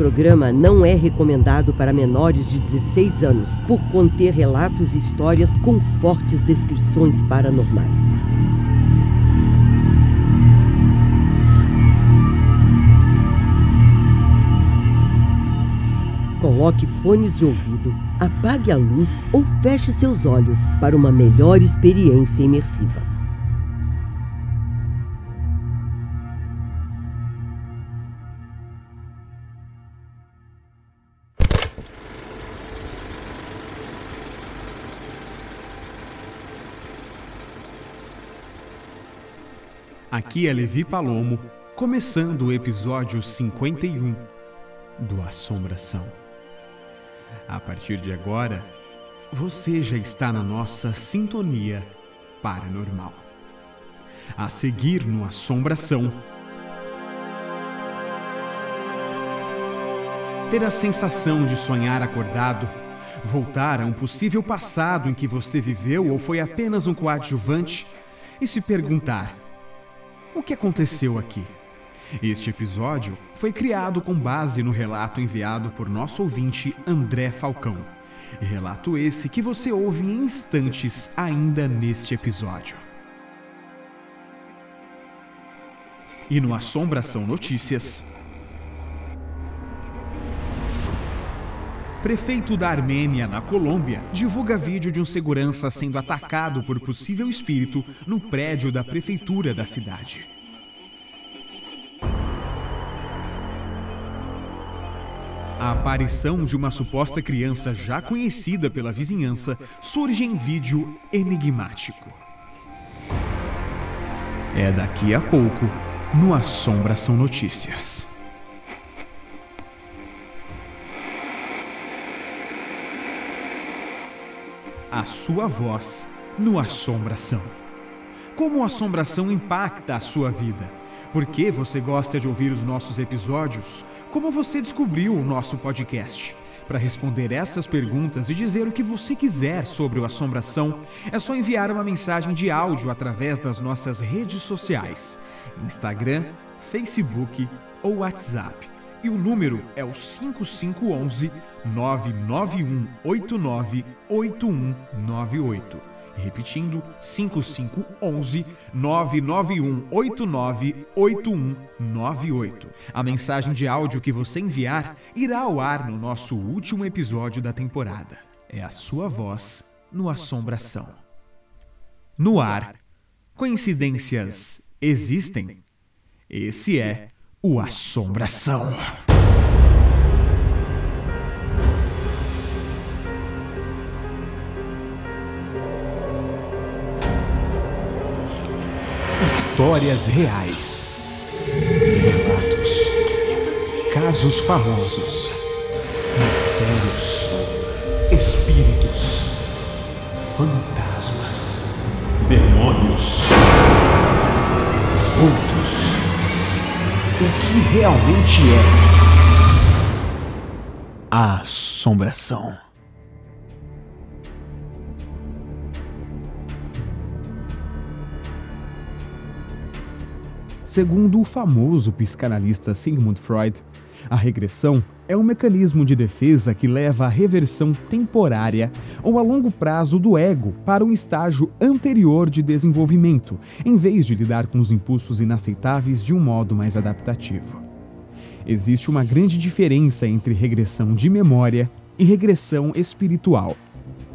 programa não é recomendado para menores de 16 anos, por conter relatos e histórias com fortes descrições paranormais. Coloque fones de ouvido, apague a luz ou feche seus olhos para uma melhor experiência imersiva. Aqui é Levi Palomo, começando o episódio 51 do Assombração. A partir de agora, você já está na nossa sintonia paranormal. A seguir no Assombração. Ter a sensação de sonhar acordado, voltar a um possível passado em que você viveu ou foi apenas um coadjuvante e se perguntar: o que aconteceu aqui? Este episódio foi criado com base no relato enviado por nosso ouvinte André Falcão. Relato esse que você ouve em instantes ainda neste episódio. E no Assombração Notícias. Prefeito da Armênia, na Colômbia, divulga vídeo de um segurança sendo atacado por possível espírito no prédio da prefeitura da cidade. A aparição de uma suposta criança já conhecida pela vizinhança surge em vídeo enigmático. É daqui a pouco no Assombração Notícias. A sua voz no Assombração. Como a assombração impacta a sua vida? Por que você gosta de ouvir os nossos episódios? Como você descobriu o nosso podcast? Para responder essas perguntas e dizer o que você quiser sobre o Assombração, é só enviar uma mensagem de áudio através das nossas redes sociais: Instagram, Facebook ou WhatsApp. E o número é o 5511 99189 8198. Repetindo, 5511 99189 8198. A mensagem de áudio que você enviar irá ao ar no nosso último episódio da temporada. É a sua voz no Assombração. No ar, coincidências existem? Esse é o Assombração. Histórias reais. Relatos. Casos famosos. Mistérios. Espíritos. Fantasmas. Demônios. Outros. O que realmente é a assombração? Segundo o famoso psicanalista Sigmund Freud, a regressão é um mecanismo de defesa que leva à reversão temporária ou a longo prazo do ego para um estágio anterior de desenvolvimento, em vez de lidar com os impulsos inaceitáveis de um modo mais adaptativo. Existe uma grande diferença entre regressão de memória e regressão espiritual.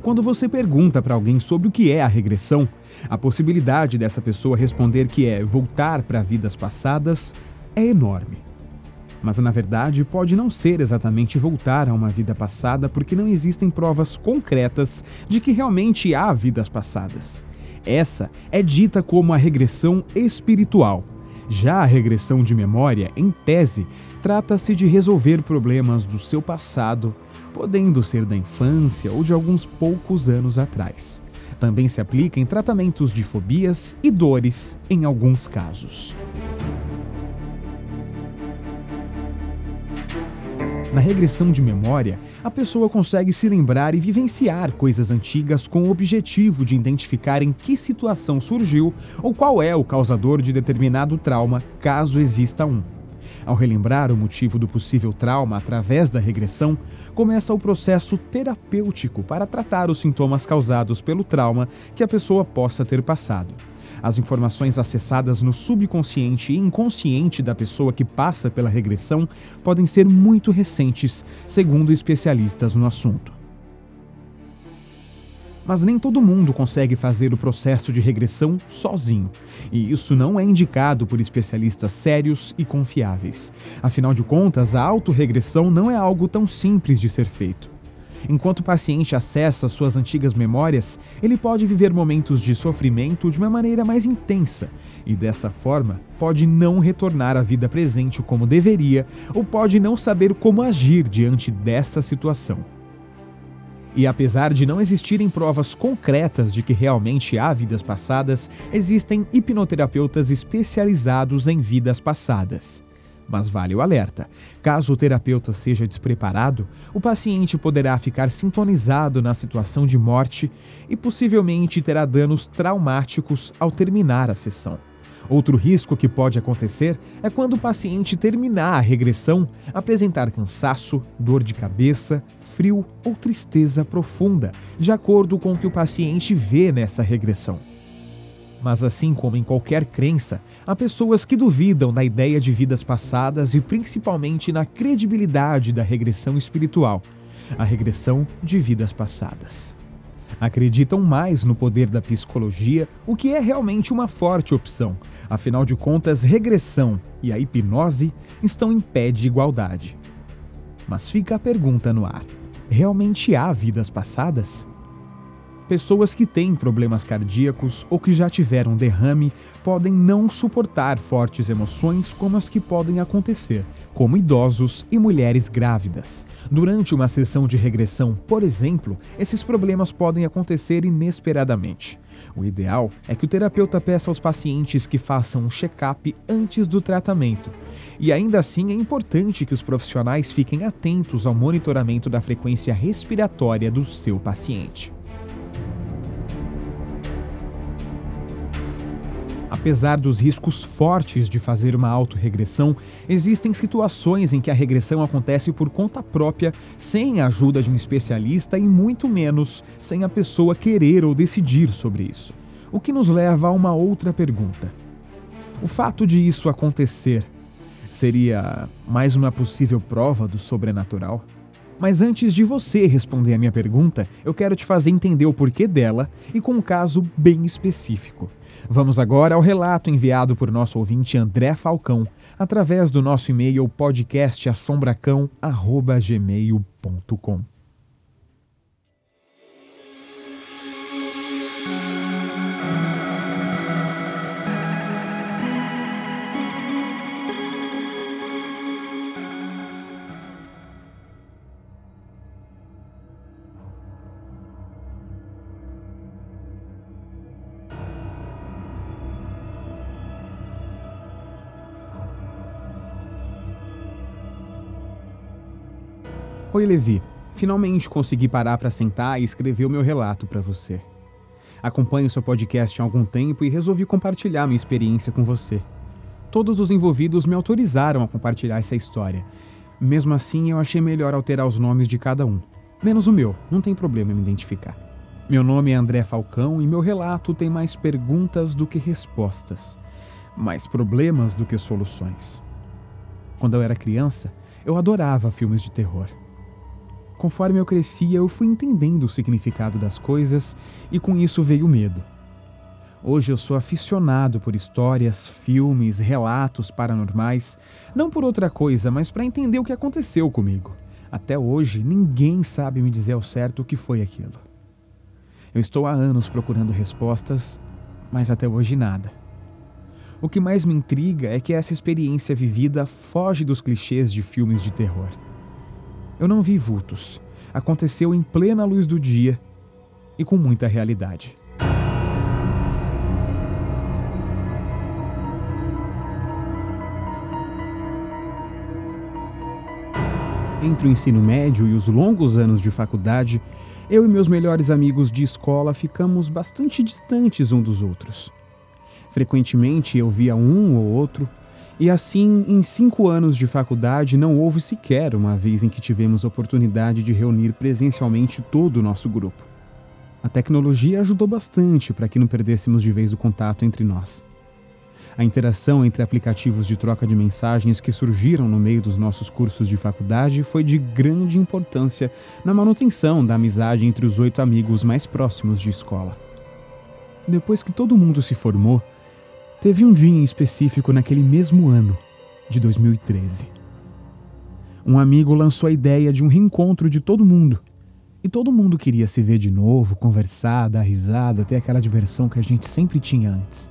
Quando você pergunta para alguém sobre o que é a regressão, a possibilidade dessa pessoa responder que é voltar para vidas passadas é enorme. Mas na verdade pode não ser exatamente voltar a uma vida passada porque não existem provas concretas de que realmente há vidas passadas. Essa é dita como a regressão espiritual. Já a regressão de memória, em tese, trata-se de resolver problemas do seu passado podendo ser da infância ou de alguns poucos anos atrás. Também se aplica em tratamentos de fobias e dores em alguns casos. Na regressão de memória, a pessoa consegue se lembrar e vivenciar coisas antigas com o objetivo de identificar em que situação surgiu ou qual é o causador de determinado trauma, caso exista um. Ao relembrar o motivo do possível trauma através da regressão, começa o processo terapêutico para tratar os sintomas causados pelo trauma que a pessoa possa ter passado. As informações acessadas no subconsciente e inconsciente da pessoa que passa pela regressão podem ser muito recentes, segundo especialistas no assunto. Mas nem todo mundo consegue fazer o processo de regressão sozinho, e isso não é indicado por especialistas sérios e confiáveis. Afinal de contas, a autorregressão não é algo tão simples de ser feito. Enquanto o paciente acessa suas antigas memórias, ele pode viver momentos de sofrimento de uma maneira mais intensa e, dessa forma, pode não retornar à vida presente como deveria ou pode não saber como agir diante dessa situação. E apesar de não existirem provas concretas de que realmente há vidas passadas, existem hipnoterapeutas especializados em vidas passadas. Mas vale o alerta: caso o terapeuta seja despreparado, o paciente poderá ficar sintonizado na situação de morte e possivelmente terá danos traumáticos ao terminar a sessão. Outro risco que pode acontecer é quando o paciente terminar a regressão, apresentar cansaço, dor de cabeça, frio ou tristeza profunda, de acordo com o que o paciente vê nessa regressão. Mas assim como em qualquer crença, há pessoas que duvidam da ideia de vidas passadas e principalmente na credibilidade da regressão espiritual, a regressão de vidas passadas. Acreditam mais no poder da psicologia, o que é realmente uma forte opção. Afinal de contas, regressão e a hipnose estão em pé de igualdade. Mas fica a pergunta no ar: realmente há vidas passadas? Pessoas que têm problemas cardíacos ou que já tiveram derrame podem não suportar fortes emoções como as que podem acontecer, como idosos e mulheres grávidas. Durante uma sessão de regressão, por exemplo, esses problemas podem acontecer inesperadamente. O ideal é que o terapeuta peça aos pacientes que façam um check-up antes do tratamento. E ainda assim é importante que os profissionais fiquem atentos ao monitoramento da frequência respiratória do seu paciente. Apesar dos riscos fortes de fazer uma autorregressão, existem situações em que a regressão acontece por conta própria, sem a ajuda de um especialista e muito menos sem a pessoa querer ou decidir sobre isso. O que nos leva a uma outra pergunta. O fato de isso acontecer seria mais uma possível prova do sobrenatural? Mas antes de você responder a minha pergunta, eu quero te fazer entender o porquê dela e com um caso bem específico. Vamos agora ao relato enviado por nosso ouvinte André Falcão, através do nosso e-mail podcastassombracão@gmail.com. Oi, Levi. Finalmente consegui parar para sentar e escrever o meu relato para você. Acompanho seu podcast há algum tempo e resolvi compartilhar minha experiência com você. Todos os envolvidos me autorizaram a compartilhar essa história. Mesmo assim, eu achei melhor alterar os nomes de cada um. Menos o meu, não tem problema em me identificar. Meu nome é André Falcão e meu relato tem mais perguntas do que respostas, mais problemas do que soluções. Quando eu era criança, eu adorava filmes de terror. Conforme eu crescia, eu fui entendendo o significado das coisas e com isso veio o medo. Hoje eu sou aficionado por histórias, filmes, relatos paranormais, não por outra coisa, mas para entender o que aconteceu comigo. Até hoje, ninguém sabe me dizer ao certo o que foi aquilo. Eu estou há anos procurando respostas, mas até hoje nada. O que mais me intriga é que essa experiência vivida foge dos clichês de filmes de terror. Eu não vi vultos. Aconteceu em plena luz do dia e com muita realidade. Entre o ensino médio e os longos anos de faculdade, eu e meus melhores amigos de escola ficamos bastante distantes um dos outros. Frequentemente eu via um ou outro E assim, em cinco anos de faculdade, não houve sequer uma vez em que tivemos oportunidade de reunir presencialmente todo o nosso grupo. A tecnologia ajudou bastante para que não perdêssemos de vez o contato entre nós. A interação entre aplicativos de troca de mensagens que surgiram no meio dos nossos cursos de faculdade foi de grande importância na manutenção da amizade entre os oito amigos mais próximos de escola. Depois que todo mundo se formou, teve um dia em específico naquele mesmo ano, de 2013. Um amigo lançou a ideia de um reencontro de todo mundo. E todo mundo queria se ver de novo, conversar, dar risada, ter aquela diversão que a gente sempre tinha antes.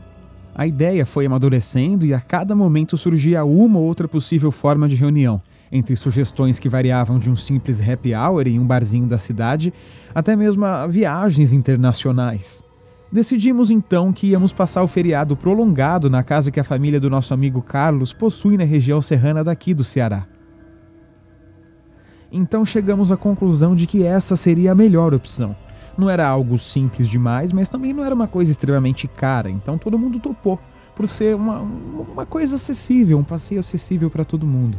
A ideia foi amadurecendo e a cada momento surgia uma ou outra possível forma de reunião, entre sugestões que variavam de um simples happy hour em um barzinho da cidade até mesmo a viagens internacionais. Decidimos então que íamos passar o feriado prolongado na casa que a família do nosso amigo Carlos possui na região serrana daqui do Ceará. Então chegamos à conclusão de que essa seria a melhor opção. Não era algo simples demais, mas também não era uma coisa extremamente cara, então todo mundo topou por ser uma, uma coisa acessível, um passeio acessível para todo mundo.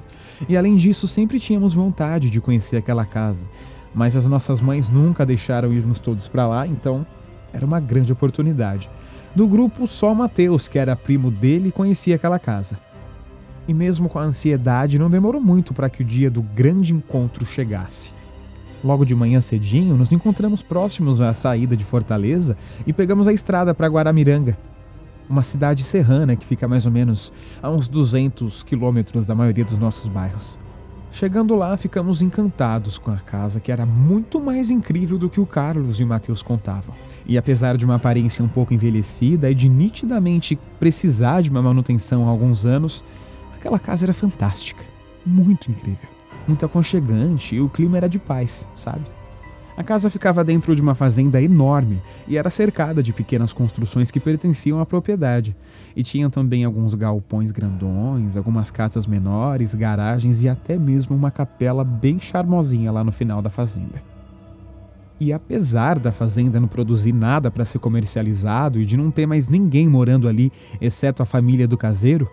E além disso, sempre tínhamos vontade de conhecer aquela casa, mas as nossas mães nunca deixaram irmos todos para lá, então era uma grande oportunidade. Do grupo, só o Matheus, que era primo dele, conhecia aquela casa. E mesmo com a ansiedade, não demorou muito para que o dia do grande encontro chegasse. Logo de manhã cedinho, nos encontramos próximos à saída de Fortaleza e pegamos a estrada para Guaramiranga, uma cidade serrana que fica mais ou menos a uns 200 quilômetros da maioria dos nossos bairros. Chegando lá, ficamos encantados com a casa, que era muito mais incrível do que o Carlos e o Matheus contavam. E apesar de uma aparência um pouco envelhecida e de nitidamente precisar de uma manutenção há alguns anos, aquela casa era fantástica, muito incrível muito aconchegante e o clima era de paz, sabe? A casa ficava dentro de uma fazenda enorme e era cercada de pequenas construções que pertenciam à propriedade. E tinham também alguns galpões grandões, algumas casas menores, garagens e até mesmo uma capela bem charmosinha lá no final da fazenda. E apesar da fazenda não produzir nada para ser comercializado e de não ter mais ninguém morando ali, exceto a família do caseiro,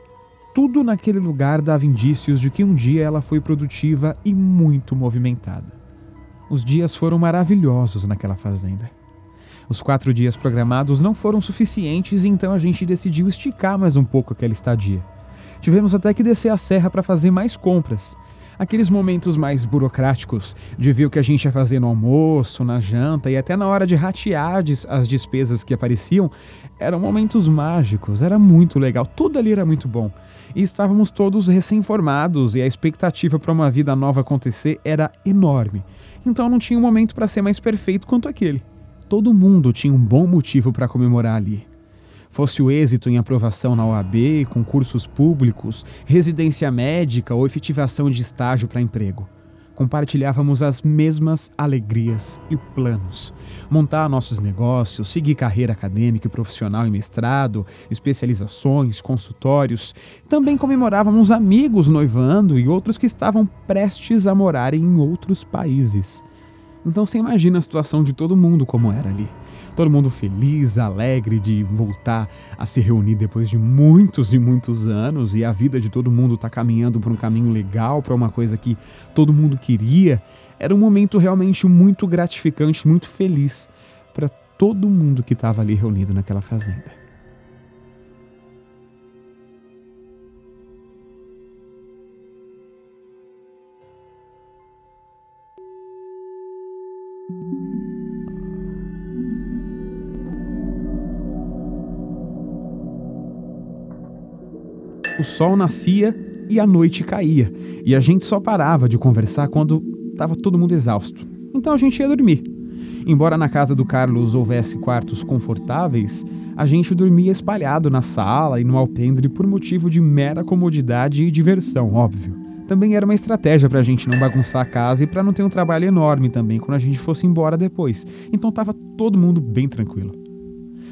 tudo naquele lugar dava indícios de que um dia ela foi produtiva e muito movimentada. Os dias foram maravilhosos naquela fazenda. Os quatro dias programados não foram suficientes, então a gente decidiu esticar mais um pouco aquela estadia. Tivemos até que descer a serra para fazer mais compras. Aqueles momentos mais burocráticos de ver o que a gente ia fazer no almoço, na janta e até na hora de ratear as despesas que apareciam eram momentos mágicos, era muito legal, tudo ali era muito bom e estávamos todos recém-formados e a expectativa para uma vida nova acontecer era enorme. Então não tinha um momento para ser mais perfeito quanto aquele. Todo mundo tinha um bom motivo para comemorar ali. Fosse o êxito em aprovação na OAB, concursos públicos, residência médica ou efetivação de estágio para emprego compartilhávamos as mesmas alegrias e planos. Montar nossos negócios, seguir carreira acadêmica e profissional em mestrado, especializações, consultórios. Também comemorávamos amigos noivando e outros que estavam prestes a morar em outros países. Então você imagina a situação de todo mundo como era ali. Todo mundo feliz, alegre de voltar a se reunir depois de muitos e muitos anos e a vida de todo mundo está caminhando para um caminho legal, para uma coisa que todo mundo queria. Era um momento realmente muito gratificante, muito feliz para todo mundo que estava ali reunido naquela fazenda. O sol nascia e a noite caía, e a gente só parava de conversar quando estava todo mundo exausto. Então a gente ia dormir. Embora na casa do Carlos houvesse quartos confortáveis, a gente dormia espalhado na sala e no alpendre por motivo de mera comodidade e diversão, óbvio. Também era uma estratégia para a gente não bagunçar a casa e para não ter um trabalho enorme também quando a gente fosse embora depois. Então estava todo mundo bem tranquilo.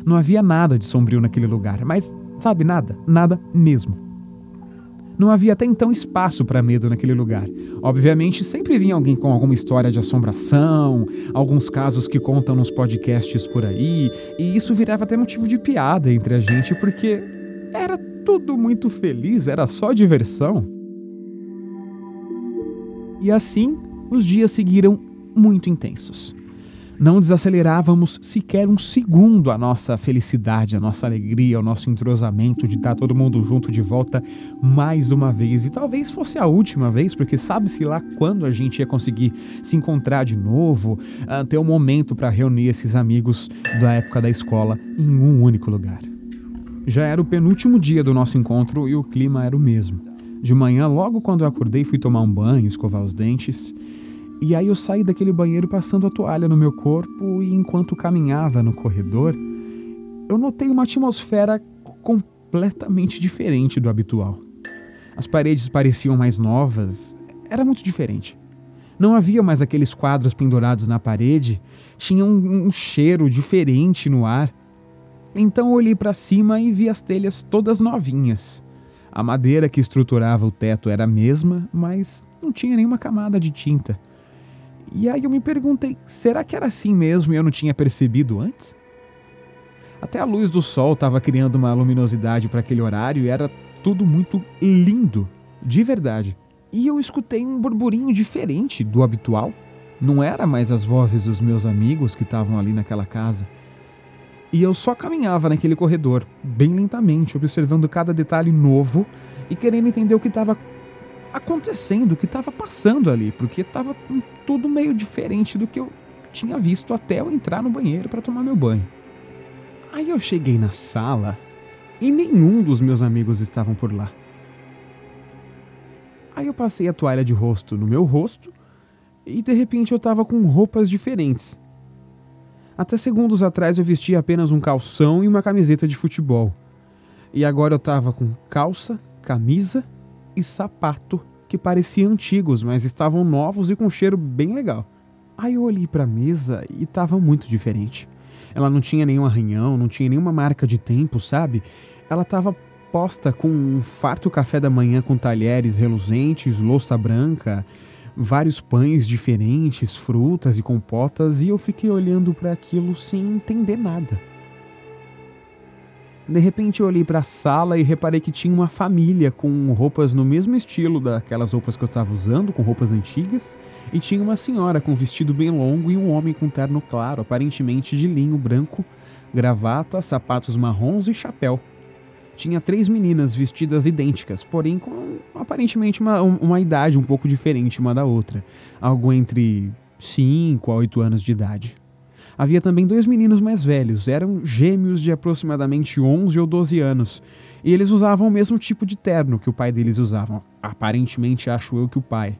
Não havia nada de sombrio naquele lugar, mas sabe nada, nada mesmo. Não havia até então espaço para medo naquele lugar. Obviamente, sempre vinha alguém com alguma história de assombração, alguns casos que contam nos podcasts por aí, e isso virava até motivo de piada entre a gente, porque era tudo muito feliz, era só diversão. E assim, os dias seguiram muito intensos. Não desacelerávamos sequer um segundo a nossa felicidade, a nossa alegria, o nosso entrosamento de estar todo mundo junto de volta mais uma vez. E talvez fosse a última vez, porque sabe-se lá quando a gente ia conseguir se encontrar de novo, ah, ter um momento para reunir esses amigos da época da escola em um único lugar. Já era o penúltimo dia do nosso encontro e o clima era o mesmo. De manhã, logo quando eu acordei, fui tomar um banho, escovar os dentes. E aí eu saí daquele banheiro passando a toalha no meu corpo e enquanto caminhava no corredor, eu notei uma atmosfera completamente diferente do habitual. As paredes pareciam mais novas, era muito diferente. Não havia mais aqueles quadros pendurados na parede, tinha um, um cheiro diferente no ar. Então olhei para cima e vi as telhas todas novinhas. A madeira que estruturava o teto era a mesma, mas não tinha nenhuma camada de tinta. E aí eu me perguntei: será que era assim mesmo e eu não tinha percebido antes? Até a luz do sol estava criando uma luminosidade para aquele horário e era tudo muito lindo, de verdade. E eu escutei um burburinho diferente do habitual. Não era mais as vozes dos meus amigos que estavam ali naquela casa. E eu só caminhava naquele corredor, bem lentamente, observando cada detalhe novo e querendo entender o que estava acontecendo, o que estava passando ali, porque estava tudo meio diferente do que eu tinha visto até eu entrar no banheiro para tomar meu banho. Aí eu cheguei na sala e nenhum dos meus amigos estavam por lá. Aí eu passei a toalha de rosto no meu rosto e de repente eu estava com roupas diferentes. Até segundos atrás eu vestia apenas um calção e uma camiseta de futebol. E agora eu estava com calça, camisa e sapato que pareciam antigos, mas estavam novos e com um cheiro bem legal. Aí eu olhei para a mesa e estava muito diferente. Ela não tinha nenhum arranhão, não tinha nenhuma marca de tempo, sabe? Ela estava posta com um farto café da manhã com talheres reluzentes, louça branca, vários pães diferentes, frutas e compotas, e eu fiquei olhando para aquilo sem entender nada. De repente eu olhei para a sala e reparei que tinha uma família com roupas no mesmo estilo daquelas roupas que eu estava usando, com roupas antigas, e tinha uma senhora com um vestido bem longo e um homem com terno claro, aparentemente de linho branco, gravata, sapatos marrons e chapéu. Tinha três meninas vestidas idênticas, porém com aparentemente uma, uma idade um pouco diferente uma da outra, algo entre 5 a 8 anos de idade. Havia também dois meninos mais velhos, eram gêmeos de aproximadamente 11 ou 12 anos, e eles usavam o mesmo tipo de terno que o pai deles usava. Aparentemente, acho eu que o pai.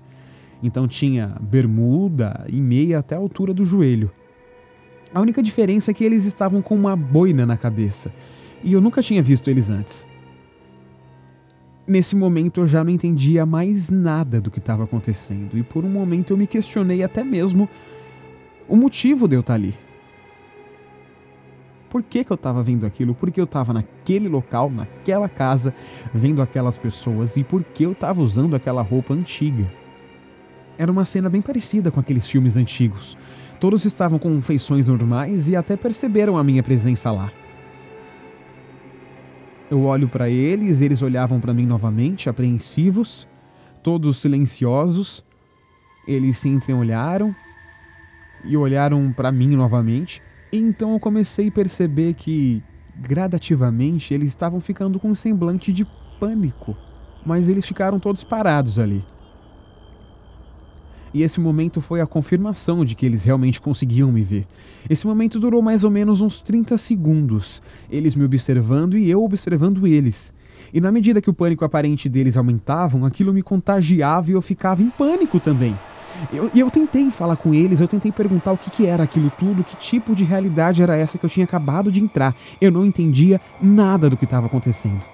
Então tinha bermuda e meia até a altura do joelho. A única diferença é que eles estavam com uma boina na cabeça, e eu nunca tinha visto eles antes. Nesse momento eu já não entendia mais nada do que estava acontecendo, e por um momento eu me questionei até mesmo o motivo de eu estar ali. Por que, que eu estava vendo aquilo? Por que eu estava naquele local, naquela casa, vendo aquelas pessoas e por que eu estava usando aquela roupa antiga? Era uma cena bem parecida com aqueles filmes antigos. Todos estavam com feições normais e até perceberam a minha presença lá. Eu olho para eles, eles olhavam para mim novamente, apreensivos, todos silenciosos. Eles se entreolharam e olharam para mim novamente. Então eu comecei a perceber que, gradativamente, eles estavam ficando com um semblante de pânico, mas eles ficaram todos parados ali. E esse momento foi a confirmação de que eles realmente conseguiam me ver. Esse momento durou mais ou menos uns 30 segundos, eles me observando e eu observando eles. E na medida que o pânico aparente deles aumentava, aquilo me contagiava e eu ficava em pânico também. E eu, eu, tentei falar com eles, eu tentei perguntar o que, que era aquilo tudo, que tipo de realidade era essa que eu tinha acabado de entrar. Eu não entendia nada do que estava acontecendo.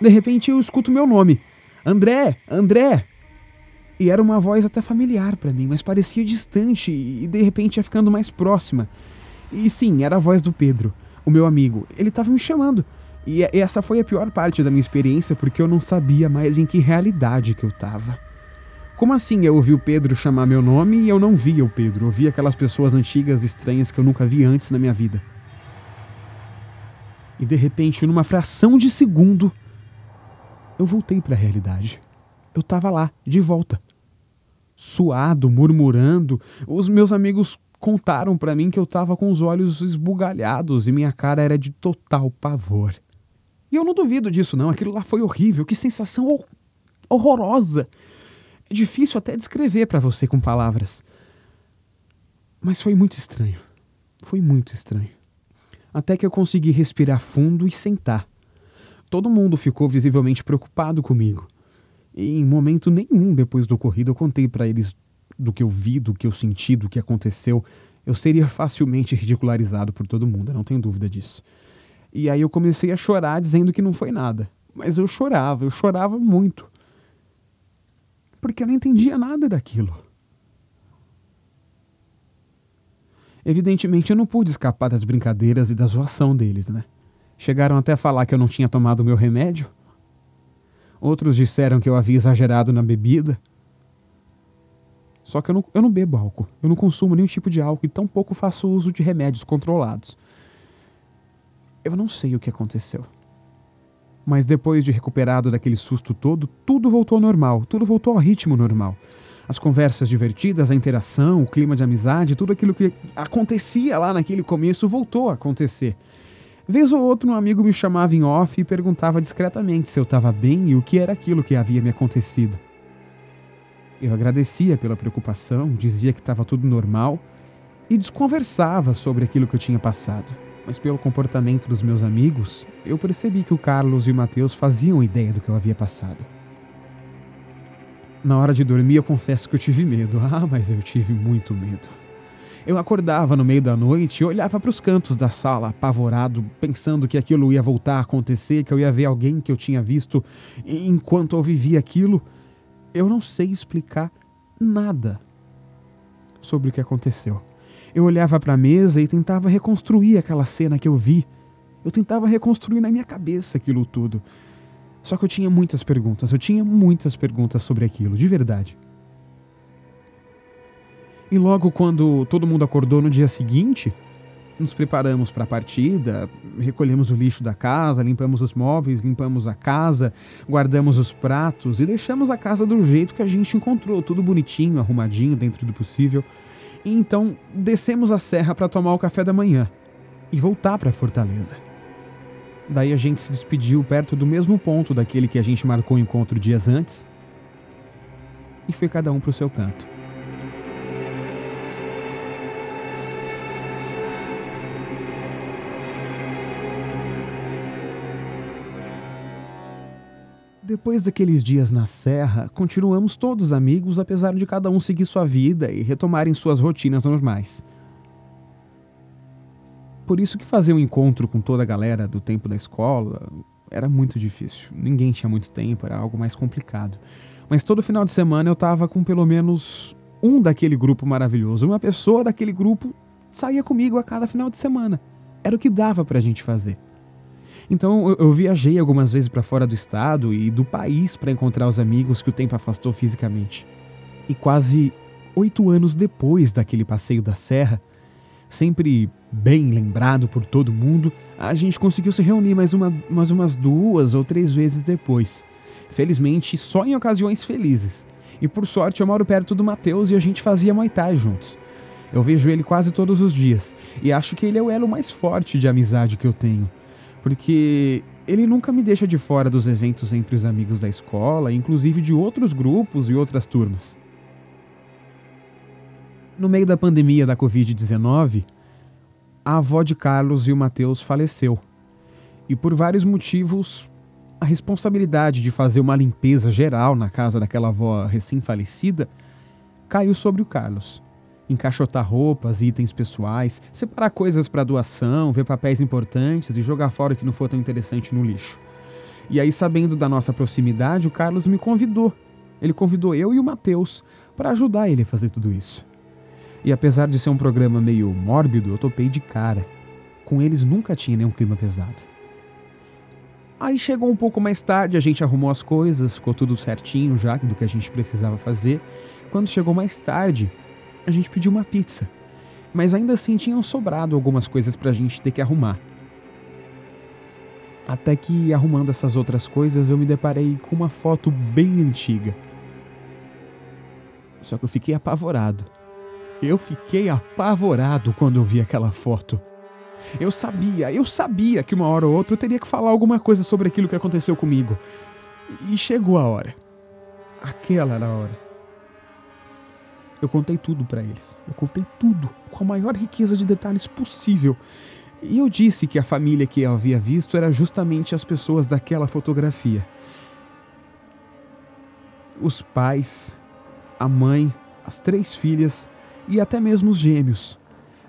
De repente eu escuto meu nome: André, André. E era uma voz até familiar para mim, mas parecia distante e de repente ia ficando mais próxima. E sim, era a voz do Pedro, o meu amigo. Ele estava me chamando. E essa foi a pior parte da minha experiência porque eu não sabia mais em que realidade que eu estava. Como assim eu ouvi o Pedro chamar meu nome e eu não via o Pedro? Eu aquelas pessoas antigas estranhas que eu nunca vi antes na minha vida. E de repente, numa fração de segundo, eu voltei para a realidade. Eu estava lá, de volta. Suado, murmurando, os meus amigos contaram para mim que eu estava com os olhos esbugalhados e minha cara era de total pavor. E eu não duvido disso, não. Aquilo lá foi horrível. Que sensação hor horrorosa. É difícil até descrever para você com palavras. Mas foi muito estranho. Foi muito estranho. Até que eu consegui respirar fundo e sentar. Todo mundo ficou visivelmente preocupado comigo. E em momento nenhum depois do ocorrido eu contei para eles do que eu vi, do que eu senti, do que aconteceu. Eu seria facilmente ridicularizado por todo mundo, não tenho dúvida disso. E aí eu comecei a chorar dizendo que não foi nada. Mas eu chorava, eu chorava muito. Porque eu não entendia nada daquilo. Evidentemente eu não pude escapar das brincadeiras e da zoação deles, né? Chegaram até a falar que eu não tinha tomado meu remédio. Outros disseram que eu havia exagerado na bebida. Só que eu não, eu não bebo álcool. Eu não consumo nenhum tipo de álcool e tampouco faço uso de remédios controlados. Eu não sei o que aconteceu. Mas depois de recuperado daquele susto todo, tudo voltou ao normal, tudo voltou ao ritmo normal. As conversas divertidas, a interação, o clima de amizade, tudo aquilo que acontecia lá naquele começo voltou a acontecer. Vez ou outro, um amigo me chamava em off e perguntava discretamente se eu estava bem e o que era aquilo que havia me acontecido. Eu agradecia pela preocupação, dizia que estava tudo normal e desconversava sobre aquilo que eu tinha passado. Mas pelo comportamento dos meus amigos, eu percebi que o Carlos e o Mateus faziam ideia do que eu havia passado. Na hora de dormir, eu confesso que eu tive medo. Ah, mas eu tive muito medo. Eu acordava no meio da noite e olhava para os cantos da sala, apavorado, pensando que aquilo ia voltar a acontecer, que eu ia ver alguém que eu tinha visto enquanto eu vivia aquilo. Eu não sei explicar nada sobre o que aconteceu. Eu olhava para a mesa e tentava reconstruir aquela cena que eu vi. Eu tentava reconstruir na minha cabeça aquilo tudo. Só que eu tinha muitas perguntas, eu tinha muitas perguntas sobre aquilo, de verdade. E logo quando todo mundo acordou no dia seguinte, nos preparamos para a partida, recolhemos o lixo da casa, limpamos os móveis, limpamos a casa, guardamos os pratos e deixamos a casa do jeito que a gente encontrou, tudo bonitinho, arrumadinho dentro do possível. E então descemos a serra para tomar o café da manhã e voltar para Fortaleza. Daí a gente se despediu perto do mesmo ponto daquele que a gente marcou o encontro dias antes e foi cada um para o seu canto. Depois daqueles dias na serra, continuamos todos amigos, apesar de cada um seguir sua vida e retomarem suas rotinas normais. Por isso que fazer um encontro com toda a galera do tempo da escola era muito difícil. Ninguém tinha muito tempo, era algo mais complicado. Mas todo final de semana eu tava com pelo menos um daquele grupo maravilhoso. Uma pessoa daquele grupo saía comigo a cada final de semana. Era o que dava pra gente fazer. Então eu, viajei algumas vezes para fora do estado e do país para encontrar os amigos que o tempo afastou fisicamente. E quase oito anos depois daquele passeio da serra, sempre bem lembrado por todo mundo, a gente conseguiu se reunir mais, uma, mais umas duas ou três vezes depois. Felizmente, só em ocasiões felizes. E por sorte, eu moro perto do Matheus e a gente fazia Muay Thai juntos. Eu vejo ele quase todos os dias e acho que ele é o elo mais forte de amizade que eu tenho porque ele nunca me deixa de fora dos eventos entre os amigos da escola, inclusive de outros grupos e outras turmas. No meio da pandemia da Covid-19, a avó de Carlos e o Mateus faleceu. E por vários motivos, a responsabilidade de fazer uma limpeza geral na casa daquela avó recém-falecida caiu sobre o Carlos encaixotar roupas, itens pessoais, separar coisas para doação, ver papéis importantes e jogar fora o que não for tão interessante no lixo. E aí, sabendo da nossa proximidade, o Carlos me convidou. Ele convidou eu e o Matheus para ajudar ele a fazer tudo isso. E apesar de ser um programa meio mórbido, eu topei de cara. Com eles nunca tinha nenhum clima pesado. Aí chegou um pouco mais tarde, a gente arrumou as coisas, ficou tudo certinho já do que a gente precisava fazer. Quando chegou mais tarde, a gente pediu uma pizza. Mas ainda assim tinham sobrado algumas coisas pra gente ter que arrumar. Até que, arrumando essas outras coisas, eu me deparei com uma foto bem antiga. Só que eu fiquei apavorado. Eu fiquei apavorado quando eu vi aquela foto. Eu sabia, eu sabia que uma hora ou outra eu teria que falar alguma coisa sobre aquilo que aconteceu comigo. E chegou a hora. Aquela era a hora. Eu contei tudo para eles. Eu contei tudo, com a maior riqueza de detalhes possível. E eu disse que a família que eu havia visto era justamente as pessoas daquela fotografia. Os pais, a mãe, as três filhas e até mesmo os gêmeos.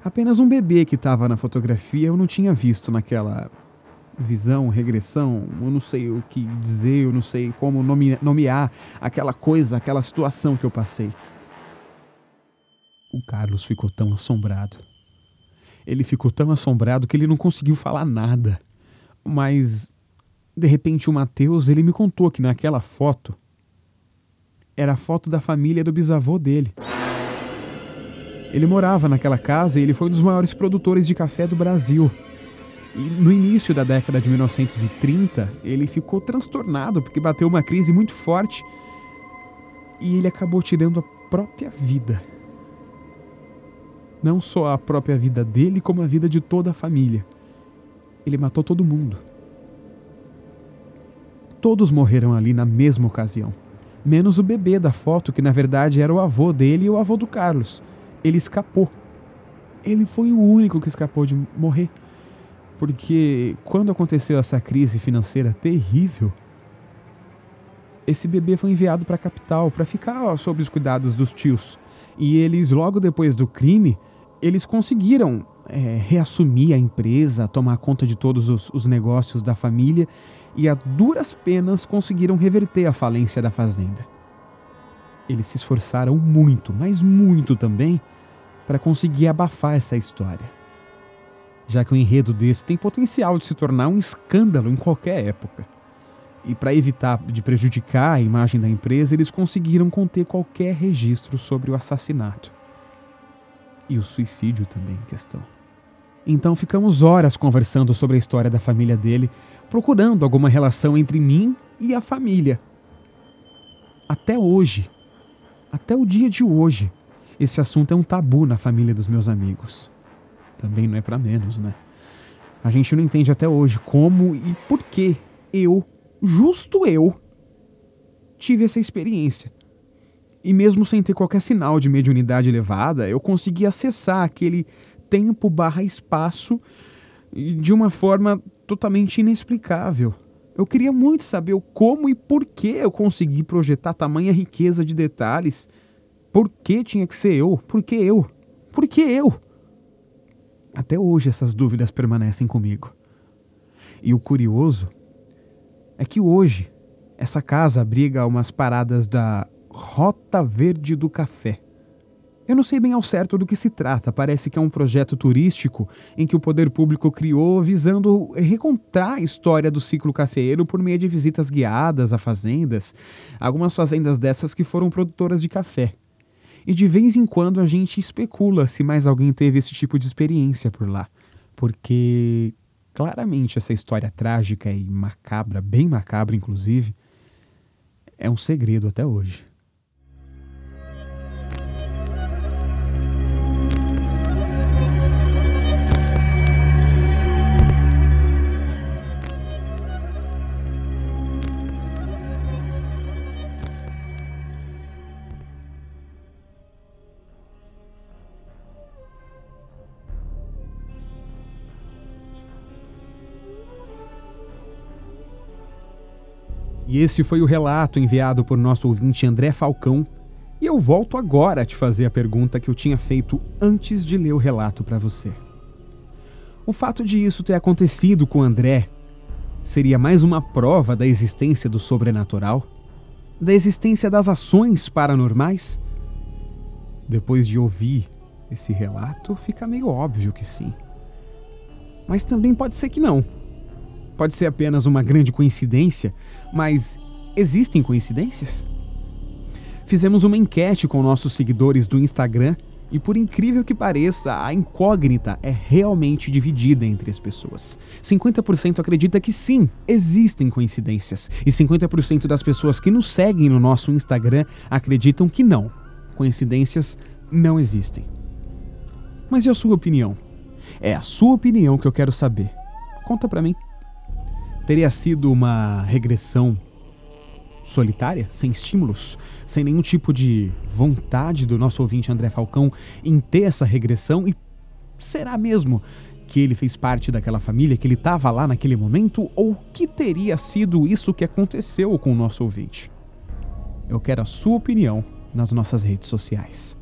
Apenas um bebê que estava na fotografia eu não tinha visto naquela visão, regressão, eu não sei o que dizer, eu não sei como nomear aquela coisa, aquela situação que eu passei. O Carlos ficou tão assombrado. Ele ficou tão assombrado que ele não conseguiu falar nada. Mas, de repente, o Mateus, ele me contou que naquela foto era a foto da família do bisavô dele. Ele morava naquela casa e ele foi um dos maiores produtores de café do Brasil. E no início da década de 1930, ele ficou transtornado porque bateu uma crise muito forte e ele acabou tirando a própria vida não só a própria vida dele, como a vida de toda a família. Ele matou todo mundo. Todos morreram ali na mesma ocasião, menos o bebê da foto, que na verdade era o avô dele e o avô do Carlos. Ele escapou. Ele foi o único que escapou de morrer. Porque quando aconteceu essa crise financeira terrível, esse bebê foi enviado para a capital para ficar ó, sob os cuidados dos tios. E eles, logo depois do crime, eles conseguiram é, reassumir a empresa, tomar conta de todos os, os negócios da família e, a duras penas, conseguiram reverter a falência da fazenda. Eles se esforçaram muito, mas muito também, para conseguir abafar essa história. Já que o enredo desse tem potencial de se tornar um escândalo em qualquer época. E para evitar de prejudicar a imagem da empresa, eles conseguiram conter qualquer registro sobre o assassinato e o suicídio também em questão. Então ficamos horas conversando sobre a história da família dele, procurando alguma relação entre mim e a família. Até hoje, até o dia de hoje, esse assunto é um tabu na família dos meus amigos. Também não é para menos, né? A gente não entende até hoje como e por que eu, justo eu, tive essa experiência e mesmo sem ter qualquer sinal de mediunidade elevada, eu consegui acessar aquele tempo barra espaço de uma forma totalmente inexplicável. Eu queria muito saber como e por que eu consegui projetar tamanha riqueza de detalhes. Por que tinha que ser eu? Por que eu? Por que eu? Até hoje essas dúvidas permanecem comigo. E o curioso é que hoje essa casa abriga umas paradas da Rota Verde do Café. Eu não sei bem ao certo do que se trata, parece que é um projeto turístico em que o poder público criou visando recontar a história do ciclo cafeeiro por meio de visitas guiadas a fazendas, algumas fazendas dessas que foram produtoras de café. E de vez em quando a gente especula se mais alguém teve esse tipo de experiência por lá, porque claramente essa história trágica e macabra, bem macabra inclusive, é um segredo até hoje. E esse foi o relato enviado por nosso ouvinte André Falcão. E eu volto agora a te fazer a pergunta que eu tinha feito antes de ler o relato para você. O fato de isso ter acontecido com André seria mais uma prova da existência do sobrenatural? Da existência das ações paranormais? Depois de ouvir esse relato, fica meio óbvio que sim. Mas também pode ser que não. Pode ser apenas uma grande coincidência, mas existem coincidências? Fizemos uma enquete com nossos seguidores do Instagram E por incrível que pareça, a incógnita é realmente dividida entre as pessoas. 50% acredita que sim, existem coincidências, e 50% das pessoas que nos seguem no nosso Instagram acreditam que não. Coincidências não existem. Mas e a sua opinião? É a sua opinião que eu quero saber. Conta pra mim. Teria sido uma regressão solitária, sem estímulos, sem nenhum tipo de vontade do nosso ouvinte André Falcão em ter essa regressão? E será mesmo que ele fez parte daquela família, que ele estava lá naquele momento? Ou que teria sido isso que aconteceu com o nosso ouvinte? Eu quero a sua opinião nas nossas redes sociais.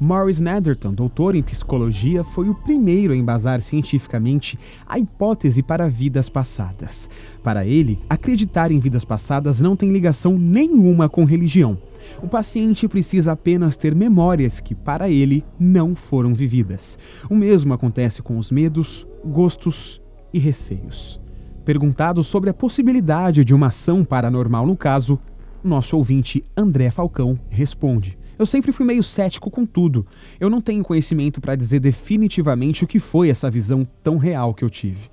Morris Netherton, doutor em psicologia, foi o primeiro a embasar cientificamente a hipótese para vidas passadas. Para ele, acreditar em vidas passadas não tem ligação nenhuma com religião. O paciente precisa apenas ter memórias que, para ele, não foram vividas. O mesmo acontece com os medos, gostos e receios. Perguntado sobre a possibilidade de uma ação paranormal no caso, nosso ouvinte André Falcão responde. Eu sempre fui meio cético com tudo. Eu não tenho conhecimento para dizer definitivamente o que foi essa visão tão real que eu tive.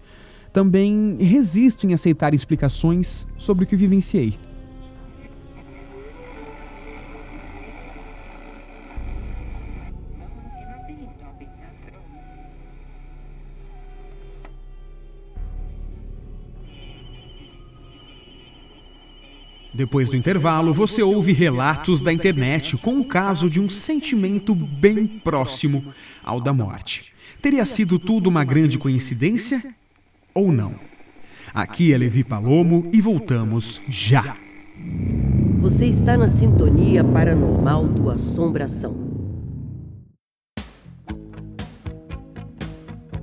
Também resisto em aceitar explicações sobre o que vivenciei. Depois do intervalo, você ouve relatos da internet com o caso de um sentimento bem próximo ao da morte. Teria sido tudo uma grande coincidência ou não? Aqui é Levi Palomo e voltamos já. Você está na sintonia paranormal do Assombração.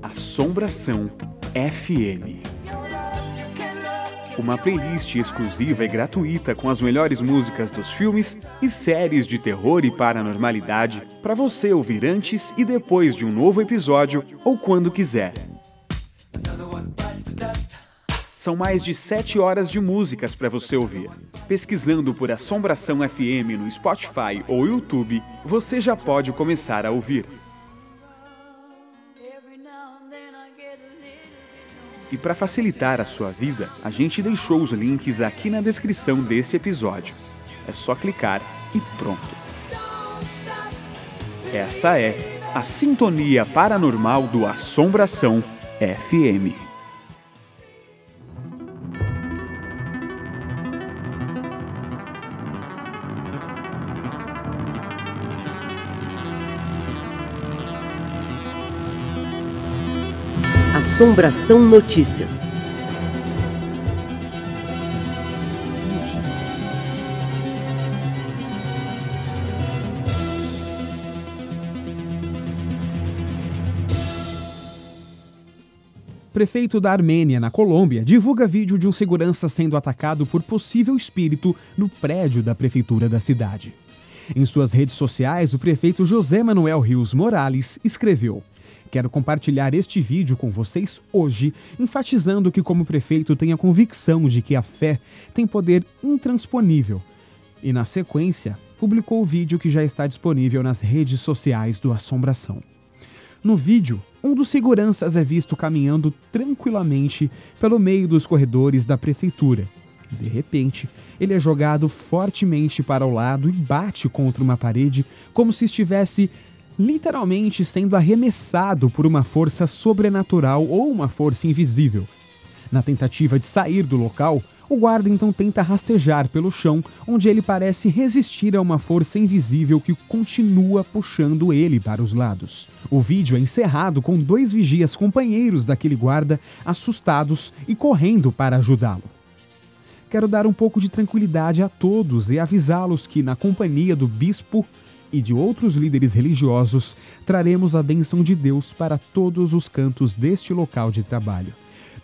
Assombração FM uma playlist exclusiva e gratuita com as melhores músicas dos filmes e séries de terror e paranormalidade para você ouvir antes e depois de um novo episódio ou quando quiser. São mais de 7 horas de músicas para você ouvir. Pesquisando por Assombração FM no Spotify ou YouTube, você já pode começar a ouvir. E para facilitar a sua vida, a gente deixou os links aqui na descrição desse episódio. É só clicar e pronto. Essa é a Sintonia Paranormal do Assombração FM. Assombração Notícias. Prefeito da Armênia, na Colômbia, divulga vídeo de um segurança sendo atacado por possível espírito no prédio da prefeitura da cidade. Em suas redes sociais, o prefeito José Manuel Rios Morales escreveu: Quero compartilhar este vídeo com vocês hoje, enfatizando que, como prefeito, tenho a convicção de que a fé tem poder intransponível. E, na sequência, publicou o vídeo que já está disponível nas redes sociais do Assombração. No vídeo, um dos seguranças é visto caminhando tranquilamente pelo meio dos corredores da prefeitura. De repente, ele é jogado fortemente para o lado e bate contra uma parede como se estivesse literalmente sendo arremessado por uma força sobrenatural ou uma força invisível. Na tentativa de sair do local, o guarda então tenta rastejar pelo chão, onde ele parece resistir a uma força invisível que continua puxando ele para os lados. O vídeo é encerrado com dois vigias companheiros daquele guarda assustados e correndo para ajudá-lo. Quero dar um pouco de tranquilidade a todos e avisá-los que, na companhia do bispo, e de outros líderes religiosos, traremos a bênção de Deus para todos os cantos deste local de trabalho.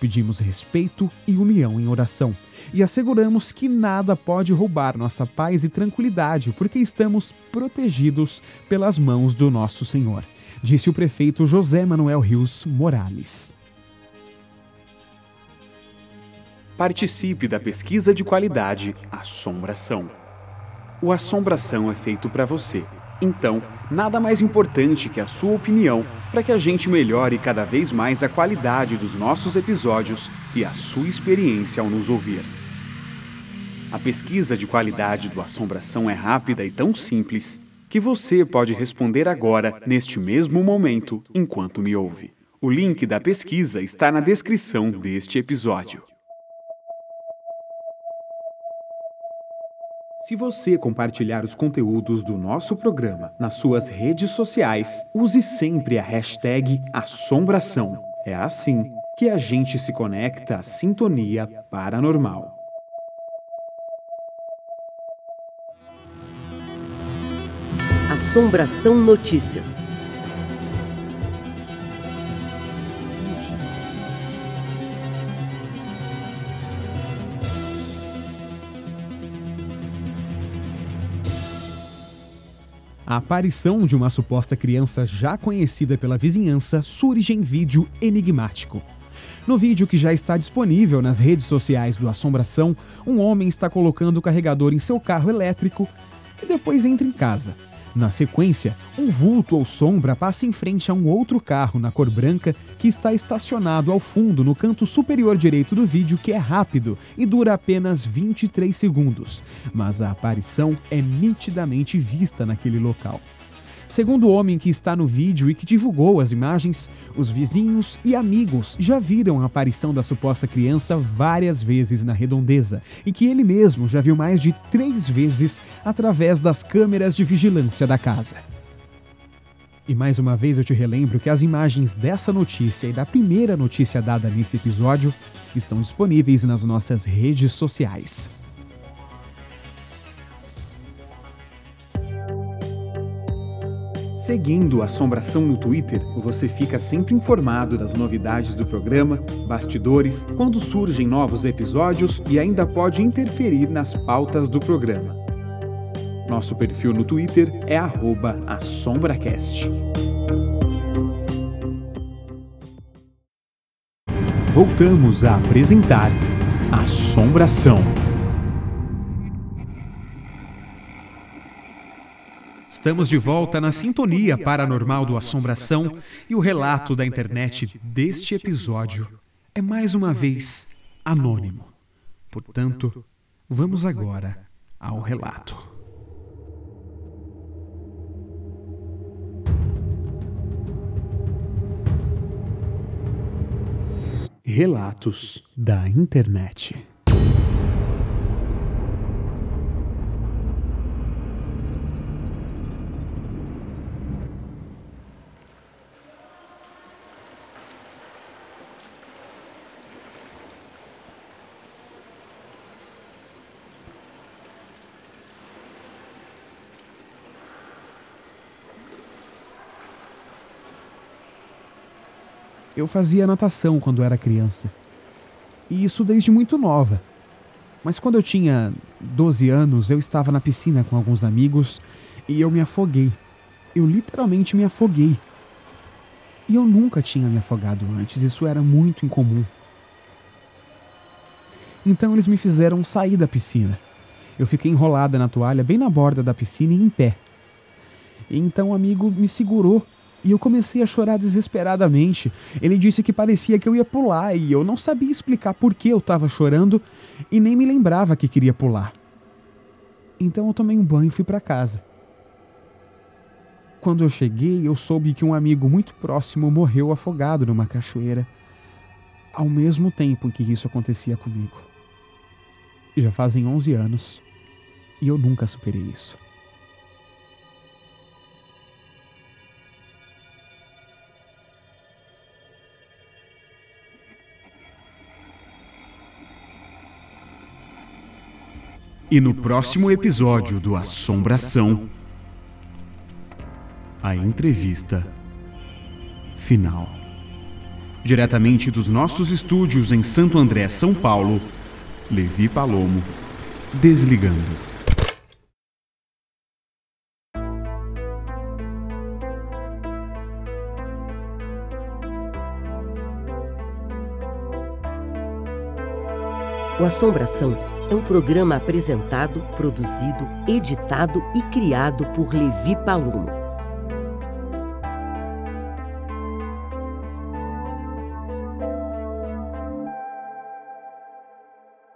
Pedimos respeito e união em oração e asseguramos que nada pode roubar nossa paz e tranquilidade, porque estamos protegidos pelas mãos do nosso Senhor, disse o prefeito José Manuel Rios Morales. Participe da pesquisa de qualidade Assombração. O Assombração é feito para você. Então, nada mais importante que a sua opinião para que a gente melhore cada vez mais a qualidade dos nossos episódios e a sua experiência ao nos ouvir. A pesquisa de qualidade do Assombração é rápida e tão simples que você pode responder agora, neste mesmo momento, enquanto me ouve. O link da pesquisa está na descrição deste episódio. Se você compartilhar os conteúdos do nosso programa nas suas redes sociais, use sempre a hashtag Assombração. É assim que a gente se conecta à sintonia paranormal. Assombração Notícias. A aparição de uma suposta criança já conhecida pela vizinhança surge em vídeo enigmático. No vídeo que já está disponível nas redes sociais do Assombração, um homem está colocando o carregador em seu carro elétrico e depois entra em casa. Na sequência, um vulto ou sombra passa em frente a um outro carro na cor branca que está estacionado ao fundo no canto superior direito do vídeo, que é rápido e dura apenas 23 segundos, mas a aparição é nitidamente vista naquele local. Segundo o homem que está no vídeo e que divulgou as imagens, os vizinhos e amigos já viram a aparição da suposta criança várias vezes na redondeza e que ele mesmo já viu mais de três vezes através das câmeras de vigilância da casa. E mais uma vez eu te relembro que as imagens dessa notícia e da primeira notícia dada nesse episódio estão disponíveis nas nossas redes sociais. Seguindo Assombração no Twitter, você fica sempre informado das novidades do programa, bastidores, quando surgem novos episódios e ainda pode interferir nas pautas do programa. Nosso perfil no Twitter é @assombracast. Voltamos a apresentar Assombração. Estamos de volta na sintonia paranormal do Assombração e o relato da internet deste episódio é mais uma vez anônimo. Portanto, vamos agora ao relato. Relatos da internet. Eu fazia natação quando era criança. E isso desde muito nova. Mas quando eu tinha 12 anos, eu estava na piscina com alguns amigos e eu me afoguei. Eu literalmente me afoguei. E eu nunca tinha me afogado antes, isso era muito incomum. Então eles me fizeram sair da piscina. Eu fiquei enrolada na toalha bem na borda da piscina e em pé. E então o amigo me segurou e eu comecei a chorar desesperadamente. Ele disse que parecia que eu ia pular e eu não sabia explicar por que eu estava chorando e nem me lembrava que queria pular. Então eu tomei um banho e fui para casa. Quando eu cheguei, eu soube que um amigo muito próximo morreu afogado numa cachoeira, ao mesmo tempo em que isso acontecia comigo. Já fazem 11 anos e eu nunca superei isso. E no próximo episódio do Assombração, a entrevista final. Diretamente dos nossos estúdios em Santo André, São Paulo, Levi Palomo, desligando. O Assombração é um programa apresentado, produzido, editado e criado por Levi Palomo